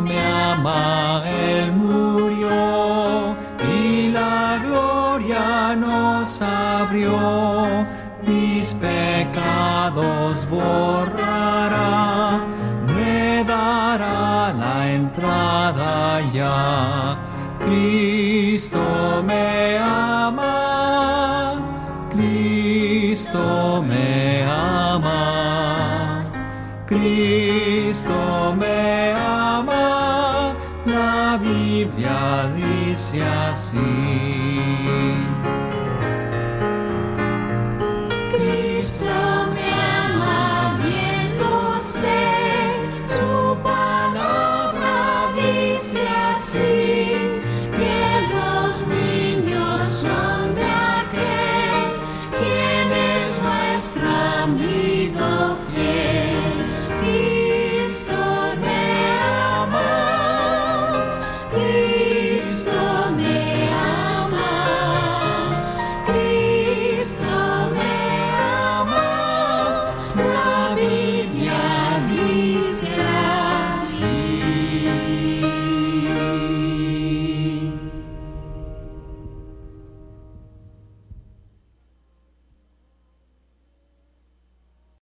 Me ama, Él murió y la gloria nos abrió. Mis pecados borrará, me dará la entrada ya. Cristo me ama, Cristo me ama, Cristo me ama, la Biblia dice así.